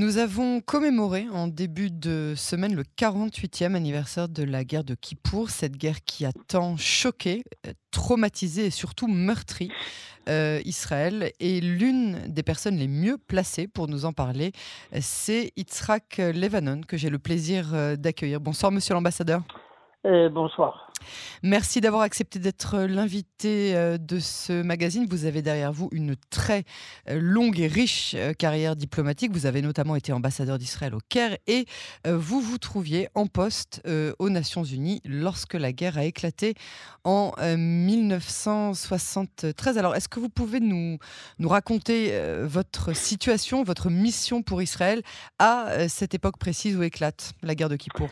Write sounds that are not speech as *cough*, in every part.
Nous avons commémoré en début de semaine le 48e anniversaire de la guerre de Kippour, cette guerre qui a tant choqué, euh, traumatisé et surtout meurtri euh, Israël. Et l'une des personnes les mieux placées pour nous en parler, c'est Yitzhak Levanon, que j'ai le plaisir euh, d'accueillir. Bonsoir, monsieur l'ambassadeur. bonsoir. Merci d'avoir accepté d'être l'invité euh, de ce magazine. Vous avez derrière vous une très euh, longue et riche euh, carrière diplomatique. Vous avez notamment été ambassadeur d'Israël au Caire et vous vous trouviez en poste aux Nations Unies lorsque la guerre a éclaté en 1973. Alors, est-ce que vous pouvez nous, nous raconter votre situation, votre mission pour Israël à cette époque précise où éclate la guerre de Kippour?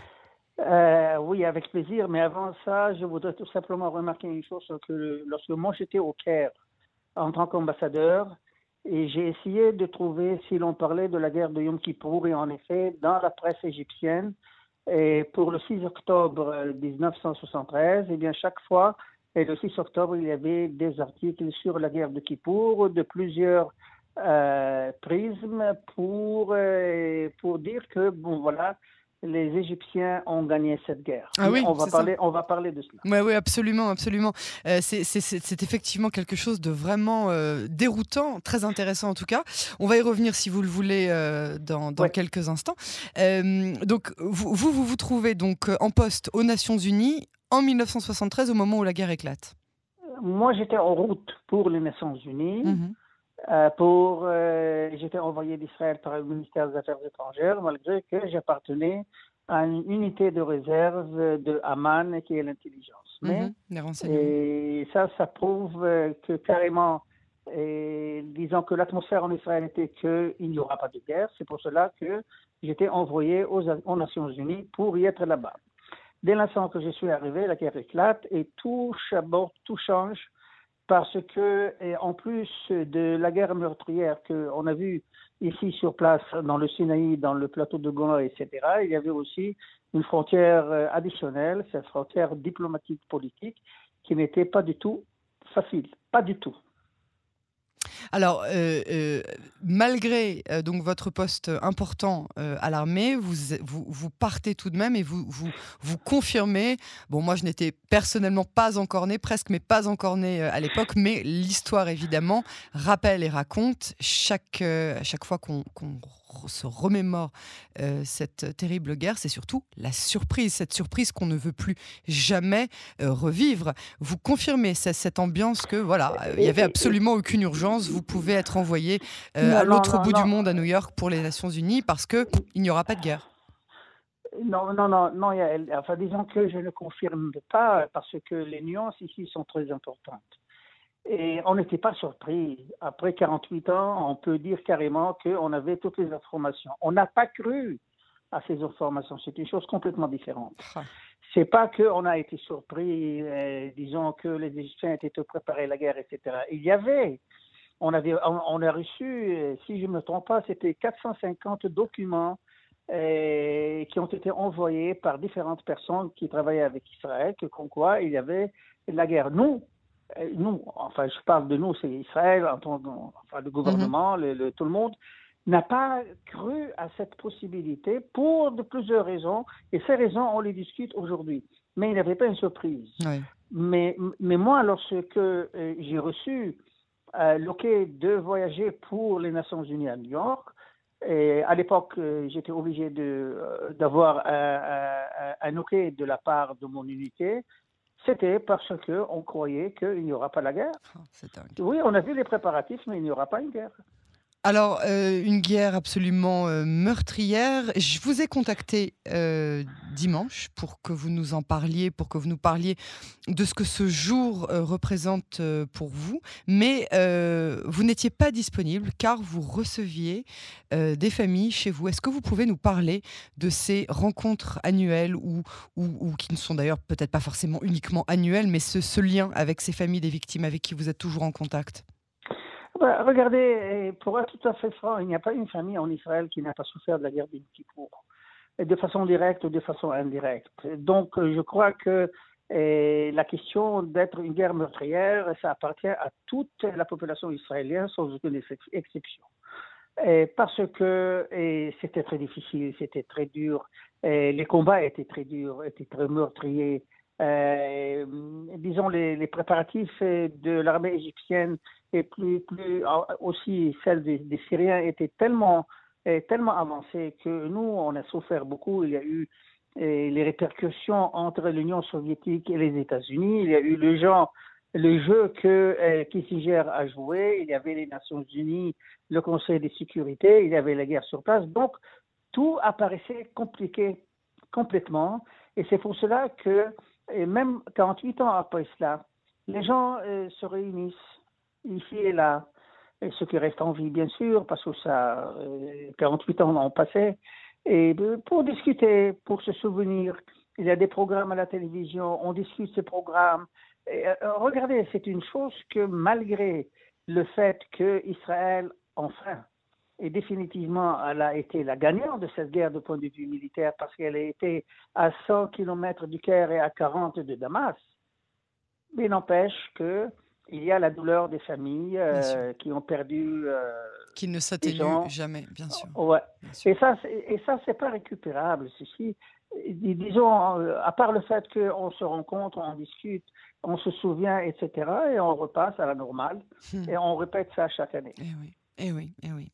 Euh, oui, avec plaisir. Mais avant ça, je voudrais tout simplement remarquer une chose que lorsque moi j'étais au Caire en tant qu'ambassadeur, et j'ai essayé de trouver si l'on parlait de la guerre de Yom Kippour, et en effet, dans la presse égyptienne, et pour le 6 octobre 1973, eh bien chaque fois, et le 6 octobre, il y avait des articles sur la guerre de Kippour de plusieurs euh, prismes pour, euh, pour dire que, bon voilà, les Égyptiens ont gagné cette guerre. Ah oui, on va parler, on va parler de cela. Oui, oui, absolument, absolument. Euh, c'est effectivement quelque chose de vraiment euh, déroutant, très intéressant en tout cas. On va y revenir si vous le voulez euh, dans, quelques instants. donc vous, vous, vous trouvez donc en poste aux Nations Unies en 1973 au moment où la guerre éclate. Moi, j'étais en route pour les Nations Unies. Mhm. Euh, pour, euh, j'étais envoyé d'Israël par le ministère des Affaires étrangères, malgré que j'appartenais à une unité de réserve de Amman qui est l'intelligence. Mhm, Mais et ça, ça prouve que carrément, et disons que l'atmosphère en Israël était qu'il n'y aura pas de guerre. C'est pour cela que j'étais envoyé aux, aux Nations Unies pour y être là-bas. Dès l'instant que je suis arrivé, la guerre éclate et tout, tout change parce que, en plus de la guerre meurtrière qu'on a vue ici sur place, dans le Sinaï, dans le plateau de Golan, etc., il y avait aussi une frontière euh, additionnelle, cette frontière diplomatique politique, qui n'était pas du tout facile, pas du tout. Alors, euh, euh, malgré euh, donc votre poste important à l'armée, vous, vous, partez tout de même et vous, vous, vous confirmez. Bon, moi, je n'étais personnellement pas encore né, presque, mais pas encore né à l'époque. Mais l'histoire, évidemment, rappelle et raconte chaque, chaque fois qu'on se remémore euh, cette terrible guerre, c'est surtout la surprise, cette surprise qu'on ne veut plus jamais euh, revivre. Vous confirmez cette ambiance que voilà, il n'y avait absolument aucune urgence, vous pouvez être envoyé euh, à l'autre bout du monde, à New York, pour les Nations Unies, parce qu'il n'y aura pas de guerre. Non, non, non, non. enfin, disons que je ne confirme pas parce que les nuances ici sont très importantes. Et on n'était pas surpris. Après 48 ans, on peut dire carrément qu'on avait toutes les informations. On n'a pas cru à ces informations. C'est une chose complètement différente. Ah. C'est pas qu'on a été surpris, euh, disons que les Égyptiens étaient préparés à la guerre, etc. Il y avait, on avait, on, a reçu, euh, si je ne me trompe pas, c'était 450 documents euh, qui ont été envoyés par différentes personnes qui travaillaient avec Israël, que comme quoi il y avait la guerre. Nous, nous, enfin je parle de nous, c'est Israël, enfin le gouvernement, mhm. le, tout le monde, n'a pas cru à cette possibilité pour de plusieurs raisons, et ces raisons, on les discute aujourd'hui. Mais il n'y avait pas une surprise. Mais, mais moi, lorsque euh, j'ai reçu euh, l'OK de voyager pour les Nations Unies à New York, et à l'époque, euh, j'étais obligé d'avoir un, un OK de la part de mon unité c'était parce qu'on croyait qu'il n'y aura pas la guerre. Ah, oui, on a vu les préparatifs, mais il n'y aura pas une guerre. Alors, euh, une guerre absolument euh, meurtrière. Je vous ai contacté euh, dimanche pour que vous nous en parliez, pour que vous nous parliez de ce que ce jour représente pour vous. Mais vous n'étiez pas disponible car vous receviez des familles chez vous. Est-ce que vous pouvez nous parler de ces rencontres annuelles ou, ou, qui ne sont d'ailleurs peut-être pas forcément uniquement annuelles, mais ce lien avec ces familles des victimes avec qui vous êtes toujours en contact? Bah, regardez, pour être tout à fait franc, il n'y a pas une famille en Israël qui n'a pas souffert de la guerre des Kippour, de façon directe ou de façon indirecte. Donc, je crois que la question d'être une guerre meurtrière, ça appartient à toute la population israélienne, sans aucune exception. Parce que c'était très difficile, c'était très dur. Les combats étaient très durs, étaient très meurtriers. Euh, disons, les, préparatifs de l'armée égyptienne et plus, plus aussi celle des, Syriens étaient tellement, tellement avancés que nous, on a souffert beaucoup. Il y a eu les répercussions entre l'Union soviétique et les États-Unis. Il y a eu le, genre, le jeu que euh, Kissinger a joué. Il y avait les Nations Unies, le Conseil de sécurité. Il y avait la guerre sur place. Donc, tout apparaissait compliqué complètement. Et c'est pour cela que et même 48 ans après cela, les gens euh, se réunissent ici et là, ceux qui restent en vie, bien sûr, parce que ça, 48 euh, ans ont passé, et pour discuter, pour se souvenir. Il y a des programmes à la télévision, on discute ces programmes. Euh, regardez, c'est une chose que malgré le fait qu'Israël, enfin, et définitivement, elle a été la gagnante de cette guerre de point de vue militaire parce qu'elle a été à 100 km du Caire et à 40 de Damas. Mais n'empêche que il y a la douleur des familles euh, qui ont perdu. Euh, qui ne s'atténue jamais, bien sûr. Ouais. Et ça, et ça, c'est pas récupérable. Ceci, disons, euh, à part le fait qu'on se rencontre, on discute, on se souvient, etc., et on repasse à la normale, hmm. et on répète ça chaque année. Et eh oui. Eh oui, eh oui.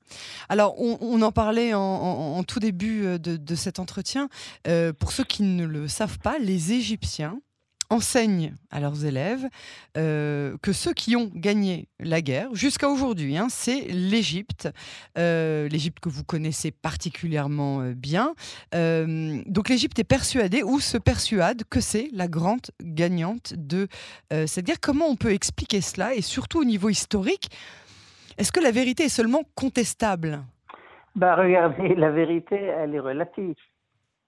Alors, on, en parlait en, tout début euh, de, cet entretien. Euh, pour ceux qui ne le savent pas, les Égyptiens enseignent à leurs élèves euh, que ceux qui ont gagné la guerre, jusqu'à aujourd'hui, hein, c'est l'Égypte, l'Égypte que vous connaissez particulièrement bien. donc l'Égypte est persuadée ou se persuade que c'est la grande gagnante de cette guerre. Comment on peut expliquer cela et surtout au niveau historique est-ce que la vérité est seulement contestable? Bah, Regardez, *laughs* la vérité, elle est relative.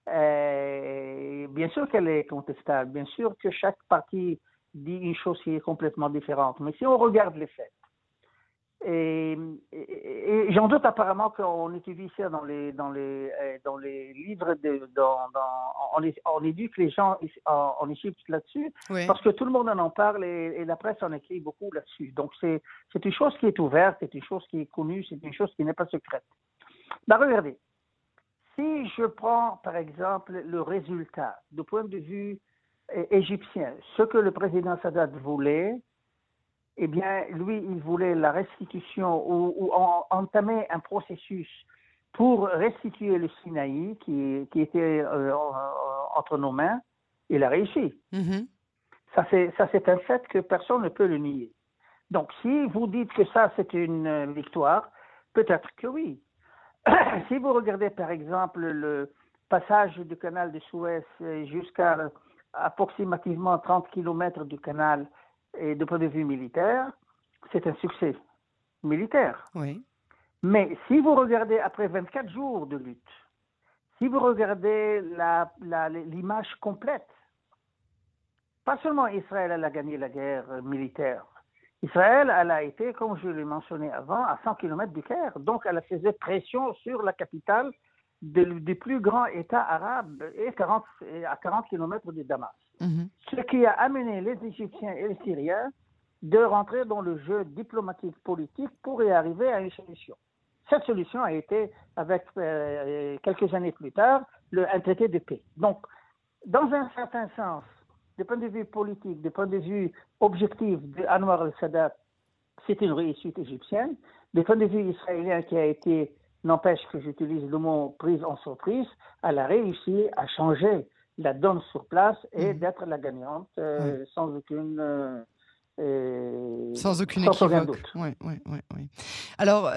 Euh, bien sûr qu'elle est contestable, bien sûr que chaque partie dit une chose qui est complètement différente, mais si on regarde les faits, et, j'en doute apparemment qu'on étudie ça dans les, dans les, euh, dans les livres, de, dans, dans, on, éduque les gens en, Égypte là-dessus, parce que tout le monde en parle et, la presse en écrit beaucoup là-dessus. Donc c'est une chose qui est ouverte, c'est une chose qui est connue, c'est une chose qui n'est pas secrète. Ben, regardez, si je prends par exemple le résultat du point de vue euh, égyptien, ce que le président Sadat voulait, eh bien, lui, il voulait la restitution ou, entamer un processus pour restituer le Sinaï qui, qui était euh, entre nos mains. Il a réussi. Mm-hmm. Ça, c'est un fait que personne ne peut le nier. Donc, si vous dites que ça, c'est une victoire, peut-être que oui. *clears throat* si vous regardez, par exemple, le passage du canal de Suez jusqu'à approximativement 30 km du canal et de point de vue militaire, c'est un succès militaire. Oui. Mais si vous regardez après 24 jours de lutte, si vous regardez l'image complète, pas seulement Israël a gagné la guerre militaire, Israël elle a été, comme je l'ai mentionné avant, à 100 km du Caire. Donc elle faisait pression sur la capitale des plus grands États arabes et, 40, à 40 km de Damas. Mhm. Ce qui a amené les Égyptiens et les Syriens de rentrer dans le jeu diplomatique politique pour y arriver à une solution. Cette solution a été, avec euh, quelques années plus tard, le, un traité de paix. Donc, dans un certain sens, du point de vue politique, du point de vue objectif d'Anwar al-Sadat, c'est une réussite égyptienne. Du point de vue israélien qui a été, n'empêche que j'utilise le mot prise en surprise, elle a réussi à changer la donne sur place et mhm. d'être la gagnante euh, sans aucune. Euh, euh, sans aucune équivoque. Alors,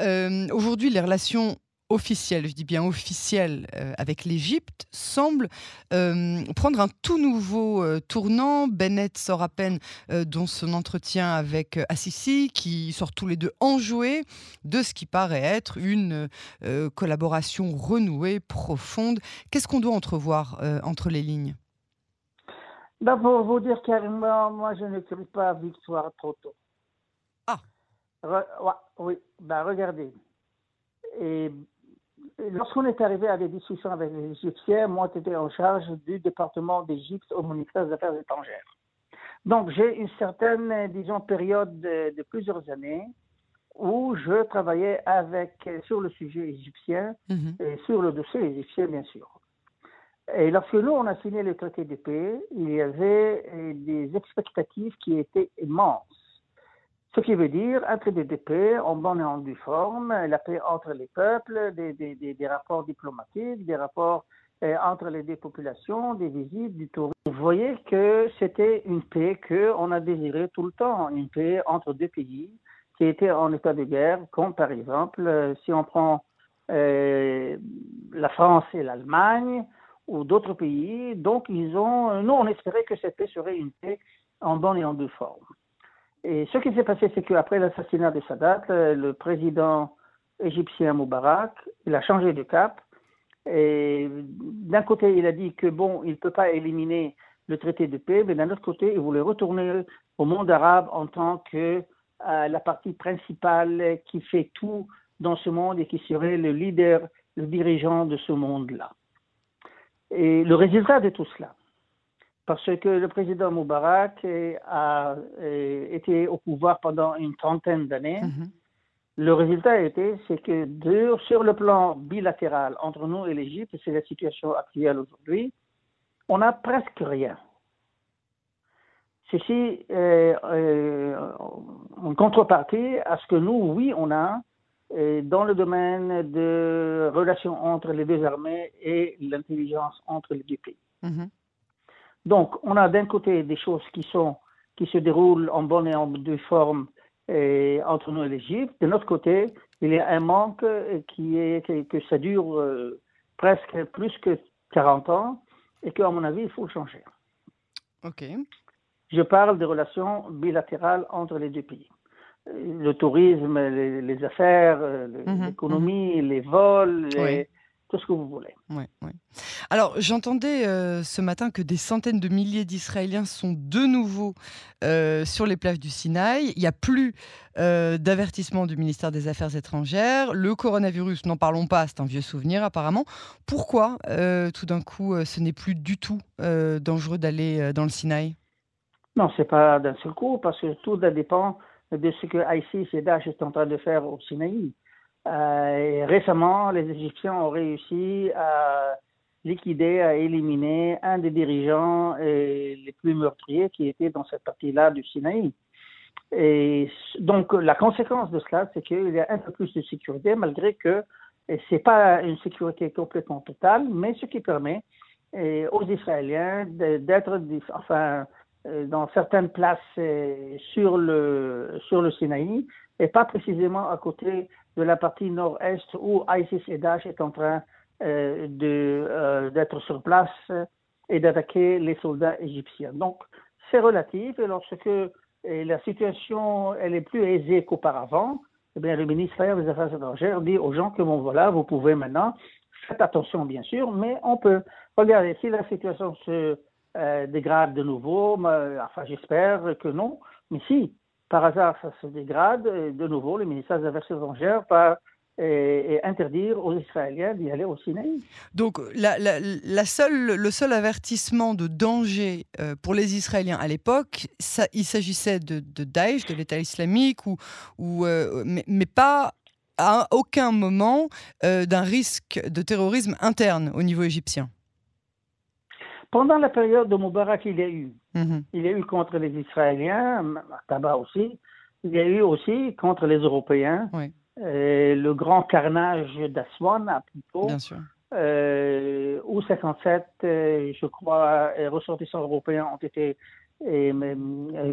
aujourd'hui, les relations officielle, je dis bien officielle, euh, avec l'Égypte, semble euh, prendre un tout nouveau euh, tournant. Bennett sort à peine dans son entretien avec Assisi, qui sort tous les deux enjoués de ce qui paraît être une collaboration renouée, profonde. Qu'est-ce qu'on doit entrevoir entre les lignes? Ben Pour vous dire carrément, moi je n'écris pas victoire trop tôt. Ah Oui, ben regardez. Et Lorsqu'on est arrivé à des discussions avec les Égyptiens, moi, j'étais en charge du département d'Égypte au ministère des Affaires étrangères. Donc, j'ai une certaine, disons, période de, plusieurs années où je travaillais avec, sur le sujet égyptien Mhm. et sur le dossier égyptien, bien sûr. Et lorsque nous, on a signé le traité de paix, il y avait euh, des expectatives qui étaient immenses. Ce qui veut dire un traité de paix en bonne et en due forme, la paix entre les peuples, des, rapports diplomatiques, des rapports euh, entre les deux populations, des visites, du tourisme. Vous voyez que c'était une paix qu'on a désirée tout le temps, une paix entre deux pays qui étaient en état de guerre, comme par exemple, euh, si on prend euh, la France et l'Allemagne, ou d'autres pays. Donc, nous, on espérait que cette paix serait une paix en bonne et en due forme. Et ce qui s'est passé, c'est qu'après l'assassinat de Sadat, le président égyptien Moubarak, il a changé de cap. Et d'un côté, il a dit que bon, il ne peut pas éliminer le traité de paix, mais d'un autre côté, il voulait retourner au monde arabe en tant que euh, la partie principale qui fait tout dans ce monde et qui serait le leader, le dirigeant de ce monde-là. Et le résultat de tout cela, parce que le président Moubarak a été au pouvoir pendant une trentaine d'années, Mhm. le résultat a été, c'est que de- sur le plan bilatéral entre nous et l'Égypte, c'est la situation actuelle aujourd'hui, on n'a presque rien. Ceci est euh, en contrepartie à ce que nous, oui, on a euh, dans le domaine de relations entre les deux armées et l'intelligence entre les deux pays. Mhm. Donc, on a d'un côté des choses qui sont qui se déroulent en bonne et en due forme euh, entre nous et l'Égypte. De notre côté, il y a un manque euh, qui est que, que ça dure euh, presque plus que 40 ans et qu'à mon avis, il faut le changer. Ok. Je parle des relations bilatérales entre les deux pays. Le tourisme, les, les affaires, Mhm, l'économie, les vols, les- Oui. Tout ce que vous voulez. Alors, j'entendais euh, ce matin que des centaines de milliers d'Israéliens sont de nouveau euh, sur les plages du Sinaï. Il n'y a plus euh, d'avertissement du ministère des Affaires étrangères. Le coronavirus, n'en parlons pas, c'est un vieux souvenir apparemment. Pourquoi, tout d'un coup, ce n'est plus du tout dangereux d'aller dans le Sinaï? Non, c'est pas d'un seul coup, parce que tout dépend de ce que ISIS et Daesh est en train de faire au Sinaï. Euh, et récemment, les Égyptiens ont réussi à liquider, à éliminer un des dirigeants les plus meurtriers qui était dans cette partie-là du Sinaï. Et donc, la conséquence de cela, c'est qu'il y a un peu plus de sécurité, malgré que ce n'est pas une sécurité complètement totale, mais ce qui permet aux Israéliens d'être, enfin, euh, dans certaines places euh, sur le, sur le Sinaï, et pas précisément à côté de la partie nord-est où ISIS et Daesh est en train euh, euh, d'être sur place euh, et d'attaquer les soldats égyptiens. Donc, c'est relatif, et lorsque la situation elle est plus aisée qu'auparavant, eh bien, le ministère des Affaires étrangères dit aux gens que bon, voilà, vous pouvez maintenant, faites attention bien sûr, mais on peut. Regardez, si la situation se euh, dégrade de nouveau, enfin, j'espère que non, mais si par hasard ça se dégrade, euh, de nouveau, le ministère des Affaires étrangères va interdire aux Israéliens d'y aller au Sinaï. Donc, le seul avertissement de danger euh, pour les Israéliens à l'époque, il s'agissait de, Daesh, de l'État islamique, ou, euh, mais, mais pas à aucun moment euh, d'un risque de terrorisme interne au niveau égyptien. Pendant la période de Moubarak, il y a eu. Mhm. Il y a eu contre les Israéliens, à Tabac aussi. Il y a eu aussi contre les Européens. Oui. Euh, le grand carnage d'Aswan à Pluto, euh, où 57, euh, je crois, ressortissants européens ont été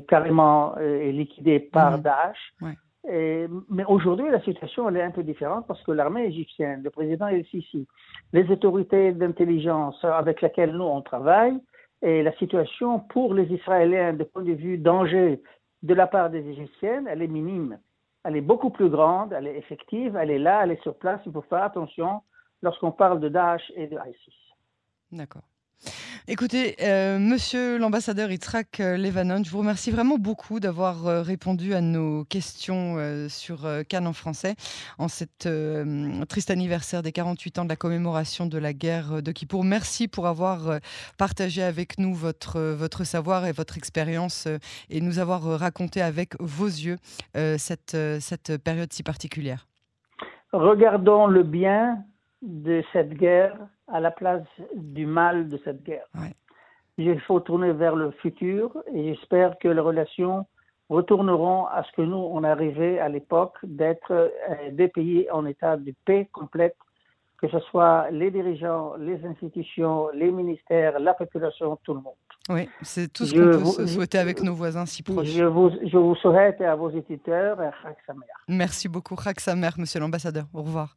carrément liquidés par Mhm. Daesh. Ouais. Mais aujourd'hui, la situation elle est un peu différente parce que l'armée égyptienne, le président El-Sisi, les autorités d'intelligence avec lesquelles nous on travaille, et la situation pour les Israéliens de point de vue danger de la part des Égyptiennes, elle est minime. Elle est beaucoup plus grande, elle est effective, elle est là, elle est sur place. Il faut faire attention lorsqu'on parle de Daesh et de ISIS. D'accord. Écoutez, euh, monsieur l'ambassadeur Yitzhak euh, Levanon, je vous remercie vraiment beaucoup d'avoir euh, répondu à nos questions sur Cannes en français en cet triste anniversaire des 48 ans de la commémoration de la guerre de Kippour. Merci pour avoir partagé avec nous votre, votre savoir et votre expérience et nous avoir raconté avec vos yeux cette, cette période si particulière. Regardons le bien de cette guerre à la place du mal de cette guerre. Il faut tourner vers le futur et j'espère que les relations retourneront à ce que nous, on arrivait à l'époque d'être euh, des pays en état de paix complète, que ce soit les dirigeants, les institutions, les ministères, la population, tout le monde. Oui, c'est tout ce qu'on peut se souhaiter avec nos voisins si proches. Je vous, je vous souhaite à vos éditeurs, Chak Samer. Merci beaucoup, Chak Samer, monsieur l'ambassadeur. Au revoir.